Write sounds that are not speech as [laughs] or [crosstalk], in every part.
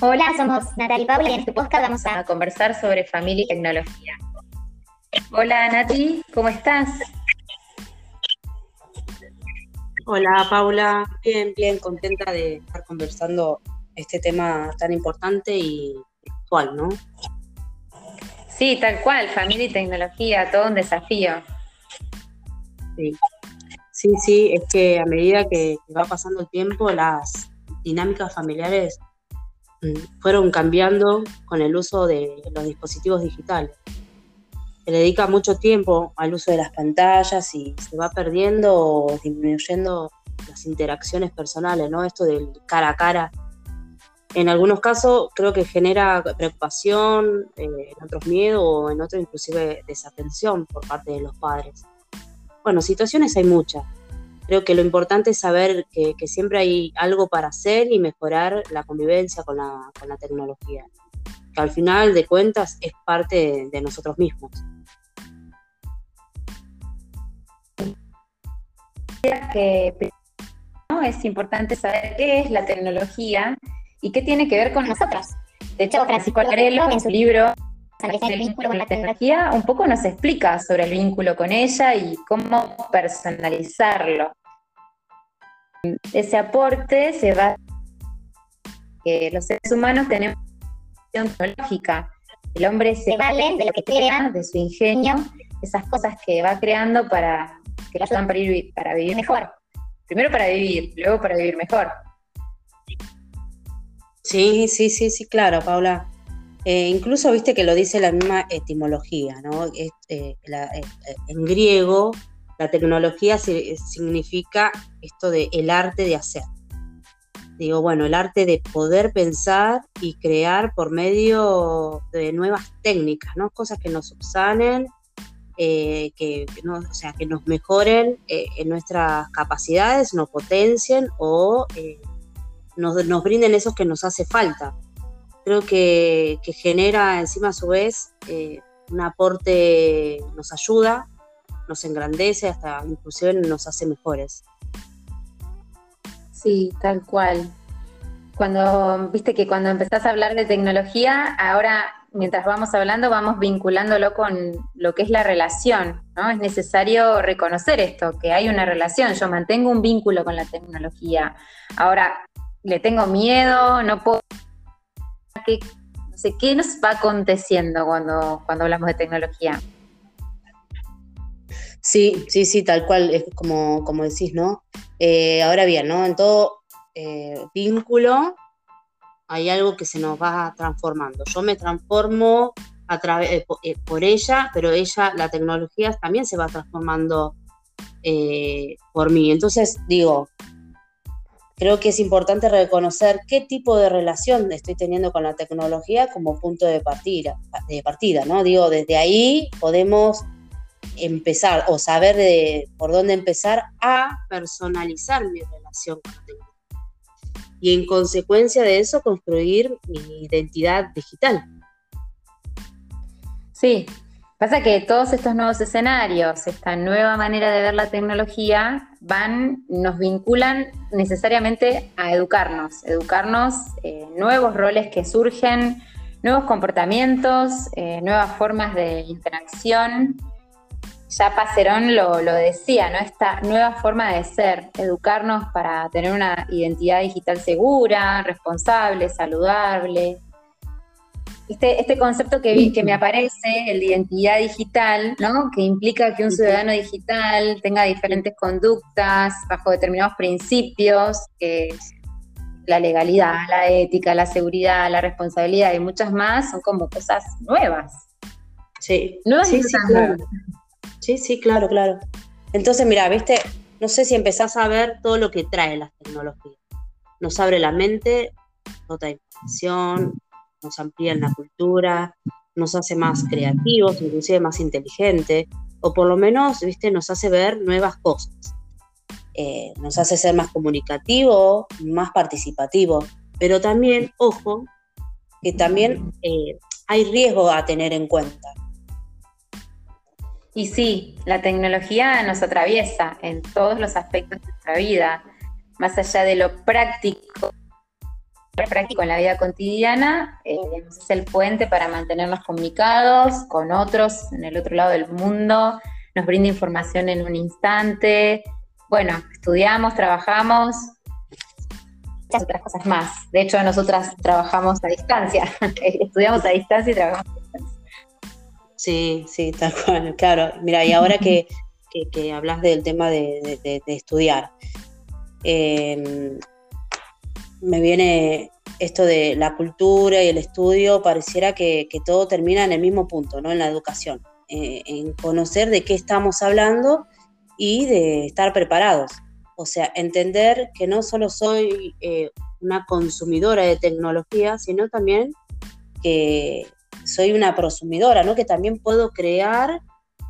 Hola, somos Natalia y Paula y en este podcast vamos a conversar sobre familia y tecnología. Hola Nati, ¿cómo estás? Hola Paula, bien, bien, contenta de estar conversando este tema tan importante y actual, ¿no? Sí, tal cual, familia y tecnología, todo un desafío. Sí, sí, sí es que a medida que va pasando el tiempo, las dinámicas familiares fueron cambiando con el uso de los dispositivos digitales. Se dedica mucho tiempo al uso de las pantallas y se va perdiendo o disminuyendo las interacciones personales, ¿no? Esto del cara a cara. En algunos casos creo que genera preocupación, eh, en otros miedo o en otros inclusive desatención por parte de los padres. Bueno, situaciones hay muchas, creo que lo importante es saber que, siempre hay algo para hacer y mejorar la convivencia con la, tecnología, que al final de cuentas es parte de, nosotros mismos. Que es importante saber qué es la tecnología y qué tiene que ver con nosotros. De hecho, Francisco Arelo en su libro el vínculo con la tecnología, un poco nos explica sobre el vínculo con ella y cómo personalizarlo. Ese aporte se va que los seres humanos tenemos una tecnológica. El hombre se vale de lo que crea, de su ingenio, esas cosas que va creando para que lo ayudan para, vivir, para vivir mejor. Primero para vivir, luego para vivir mejor. Sí, sí, sí, sí, claro, Paula. Eh, incluso viste que lo dice la misma etimología, ¿no? Eh, eh, en griego, la tecnología significa esto de el arte de hacer. Digo, bueno, el arte de poder pensar y crear por medio de nuevas técnicas, ¿no? Cosas que nos subsanen, que, o sea, que nos mejoren en nuestras capacidades, nos potencien o nos, nos brinden esos que nos hace falta creo que, genera encima a su vez eh, un aporte, nos ayuda, nos engrandece, hasta inclusive nos hace mejores. Sí, tal cual. Cuando, viste que cuando empezás a hablar de tecnología, ahora mientras vamos hablando vamos vinculándolo con lo que es la relación, ¿no? Es necesario reconocer esto, que hay una relación, yo mantengo un vínculo con la tecnología. Ahora, le tengo miedo, no puedo qué, no sé, qué nos va aconteciendo cuando, cuando hablamos de tecnología. Sí, sí, sí, tal cual, es como, como decís, ¿no? Eh, ahora bien, ¿no? En todo eh, vínculo hay algo que se nos va transformando. Yo me transformo a través eh, por ella, pero ella, la tecnología también se va transformando por mí. Entonces, digo, creo que es importante reconocer qué tipo de relación estoy teniendo con la tecnología como punto de partida, ¿no? Digo, desde ahí podemos empezar o saber de, por dónde empezar a personalizar mi relación con la tecnología. Y en consecuencia de eso, construir mi identidad digital. Sí, Pasa que todos estos nuevos escenarios, esta nueva manera de ver la tecnología, van, nos vinculan necesariamente a educarnos, educarnos eh, nuevos roles que surgen, nuevos comportamientos, eh, nuevas formas de interacción. Ya Pacerón lo, lo decía, ¿no? Esta nueva forma de ser, educarnos para tener una identidad digital segura, responsable, saludable, este, este concepto que, que me aparece, el de identidad digital, ¿no? que implica que un ciudadano digital tenga diferentes conductas bajo determinados principios, la legalidad, la ética, la seguridad, la responsabilidad y muchas más, son como cosas nuevas. Sí, sí, sí, claro. Sí, sí, claro, claro. Entonces, mira, viste, no sé si empezás a ver todo lo que trae las tecnologías. Nos abre la mente, nota información, nos amplían la cultura, nos hace más creativos, inclusive más inteligentes, o por lo menos, viste, nos hace ver nuevas cosas. Eh, nos hace ser más comunicativo, más participativo, pero también, ojo, que también eh, hay riesgo a tener en cuenta. Y sí, la tecnología nos atraviesa en todos los aspectos de nuestra vida, más allá de lo práctico práctico en la vida cotidiana, eh, es el puente para mantenernos comunicados con otros en el otro lado del mundo, nos brinda información en un instante. Bueno, estudiamos, trabajamos, muchas otras cosas más. De hecho, nosotras trabajamos a distancia, [laughs] estudiamos a distancia y trabajamos a distancia. Sí, sí, tal cual, claro. Mira, y ahora que, hablas del tema de, estudiar, em, me viene esto de la cultura y el estudio, pareciera que, todo termina en el mismo punto, ¿no? En la educación, eh, en conocer de qué estamos hablando y de estar preparados. O sea, entender que no solo soy eh, una consumidora de tecnología, sino también que soy una prosumidora, ¿no? Que también puedo crear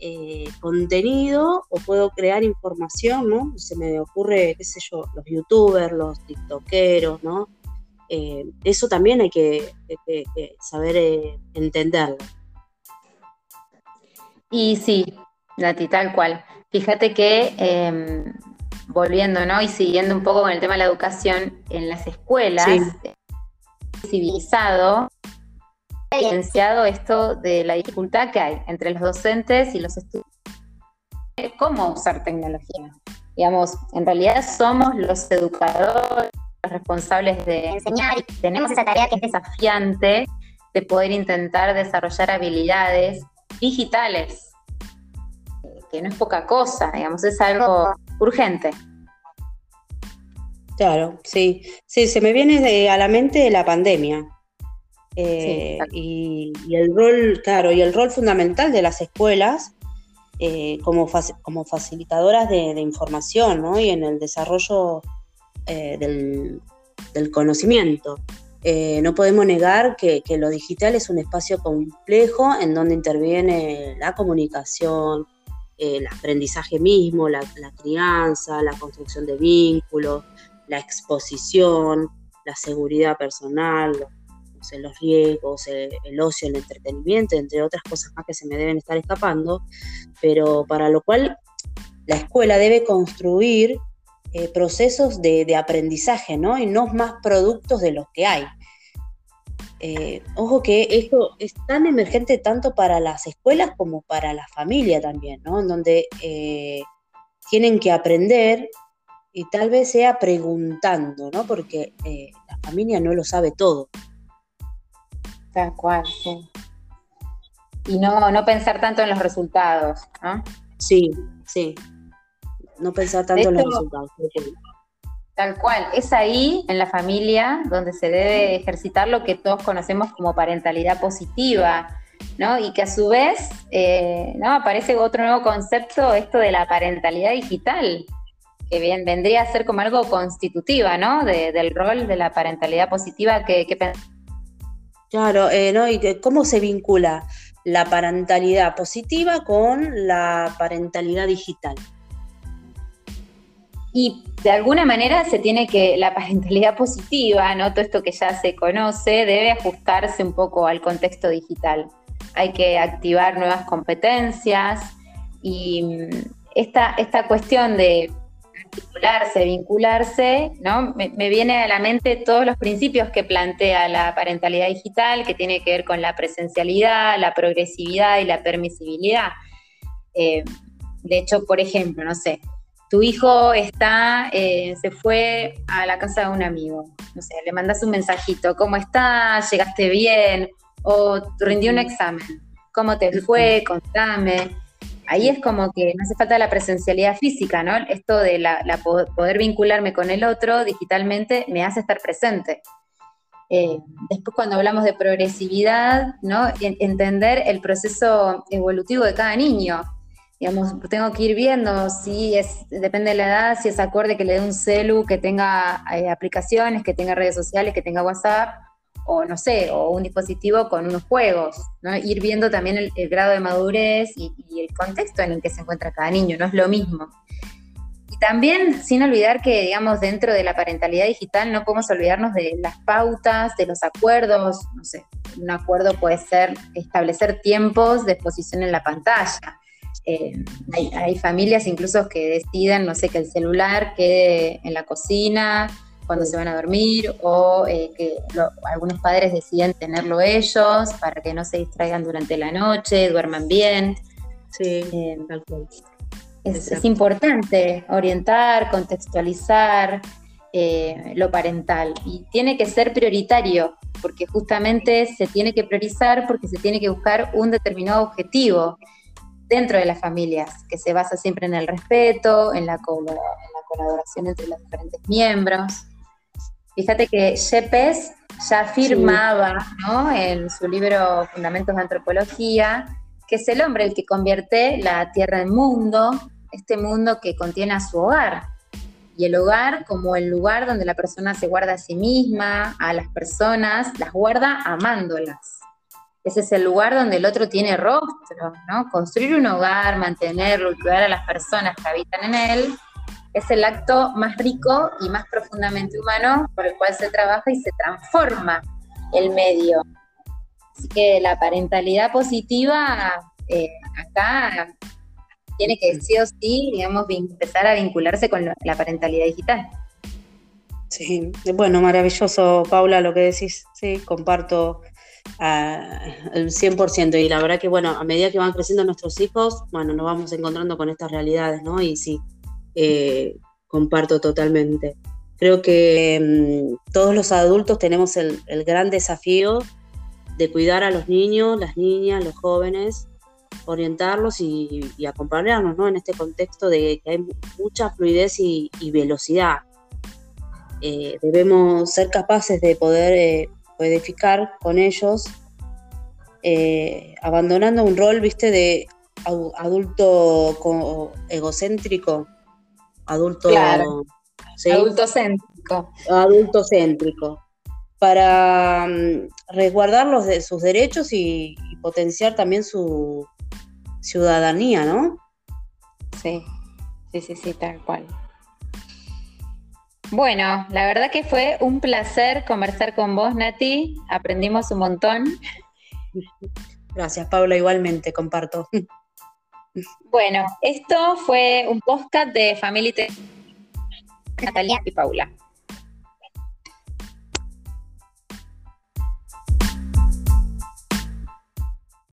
eh, contenido o puedo crear información, ¿no? Se me ocurre, qué sé yo, los youtubers, los tiktokeros, ¿no? Eh, eso también hay que, saber eh, entenderlo. Y sí, Nati, tal cual. Fíjate que, em, volviendo, ¿no? Y siguiendo un poco con el tema de la educación, en las escuelas, civilizado, evidenciado esto de la dificultad que hay entre los docentes y los estudiantes cómo usar tecnología. Digamos, en realidad somos los educadores, los responsables de enseñar y tenemos esa tarea que es desafiante de poder intentar desarrollar habilidades digitales, que no es poca cosa, digamos, es algo urgente. Claro, sí, sí, se me viene a la mente la pandemia, eh, y, el rol, claro, y el rol fundamental de las escuelas eh, como, como facilitadoras de, información ¿no? y en el desarrollo eh, del, conocimiento. no podemos negar que, lo digital es un espacio complejo en donde interviene la comunicación, el aprendizaje mismo, la, la crianza, la construcción de vínculos, la exposición, la seguridad personal, los riesgos, el, ocio, el entretenimiento, entre otras cosas más que se me deben estar escapando, pero para lo cual la escuela debe construir eh, procesos de, aprendizaje, ¿no? Y no más productos de los que hay. Eh, ojo que esto es tan emergente tanto para las escuelas como para la familia también, ¿no? En donde eh, tienen que aprender y tal vez sea preguntando, ¿no? Porque la familia no lo sabe todo. Tal cual, sí. Y no, no pensar tanto en los resultados, ¿no? Sí, sí. No pensar tanto en los resultados. Tal cual, es ahí en la familia donde se debe ejercitar lo que todos conocemos como parentalidad positiva, ¿no? Y que a su vez, eh, ¿no? Aparece otro nuevo concepto, esto de la parentalidad digital, que bien vendría a ser como algo constitutiva, ¿no? del rol de la parentalidad positiva que, que Claro, eh, ¿no? ¿Y cómo se vincula la parentalidad positiva con la parentalidad digital? Y de alguna manera se tiene que, la parentalidad positiva, ¿no? Todo esto que ya se conoce, debe ajustarse un poco al contexto digital. Hay que activar nuevas competencias y mm, esta, esta cuestión de articularse, vincularse, ¿no? Me, viene a la mente todos los principios que plantea la parentalidad digital, que tiene que ver con la presencialidad, la progresividad y la permisibilidad. Eh, de hecho, por ejemplo, no sé, tu hijo está, eh, se fue a la casa de un amigo, no sé, le mandas un mensajito, ¿cómo estás? ¿Llegaste bien? ¿O rindió un examen? ¿Cómo te fue? Contame ahí es como que no hace falta la presencialidad física, ¿no? Esto de la, poder vincularme con el otro digitalmente me hace estar presente. Eh, después cuando hablamos de progresividad, ¿no? entender el proceso evolutivo de cada niño. Digamos, tengo que ir viendo si es, depende de la edad, si es acorde que le dé un celu, que tenga eh, aplicaciones, que tenga redes sociales, que tenga WhatsApp, o no sé, o un dispositivo con unos juegos, ¿no? Ir viendo también el, grado de madurez y, el contexto en el que se encuentra cada niño, no es lo mismo. Y también sin olvidar que, digamos, dentro de la parentalidad digital no podemos olvidarnos de las pautas, de los acuerdos, no sé, un acuerdo puede ser establecer tiempos de exposición en la pantalla. Eh, hay, familias incluso que deciden, no sé, que el celular quede en la cocina, cuando se van a dormir o eh, que algunos padres deciden tenerlo ellos para que no se distraigan durante la noche, duerman bien. Sí, eh, tal cual. Es, importante orientar, contextualizar eh, lo parental y tiene que ser prioritario porque justamente se tiene que priorizar porque se tiene que buscar un determinado objetivo dentro de las familias, que se basa siempre en el respeto, en la, colaboración entre los diferentes miembros. Fíjate que Yepes ya afirmaba en su libro Fundamentos de Antropología que es el hombre el que convierte la tierra en mundo, este mundo que contiene a su hogar. Y el hogar como el lugar donde la persona se guarda a sí misma, a las personas, las guarda amándolas. Ese es el lugar donde el otro tiene rostro, ¿no? Construir un hogar, mantenerlo, cuidar a las personas que habitan en él, es el acto más rico y más profundamente humano por el cual se trabaja y se transforma el medio. Así que la parentalidad positiva eh, acá tiene que sí o sí, digamos, empezar a vincularse con la parentalidad digital. Sí, bueno, maravilloso, Paula, lo que decís. Sí, comparto el 100%. Y la verdad que, bueno, a medida que van creciendo nuestros hijos, bueno, nos vamos encontrando con estas realidades, ¿no? Y sí, eh, comparto totalmente. Creo que mm, todos los adultos tenemos el, gran desafío de cuidar a los niños, las niñas, los jóvenes, orientarlos y, acompañarnos ¿no? en este contexto de que hay mucha fluidez y, velocidad. Eh, debemos ser capaces de poder eh, edificar con ellos, abandonando un rol, viste, de adulto egocéntrico adulto, adultocéntrico. Adultocéntrico. Para mm, resguardar los de, sus derechos y, potenciar también su ciudadanía, ¿no? Sí, sí, sí, sí, tal cual. Bueno, la verdad que fue un placer conversar con vos, Nati. Aprendimos un montón. Gracias, Paula, igualmente, comparto. Bueno, esto fue un podcast de Family Natalia y Paula.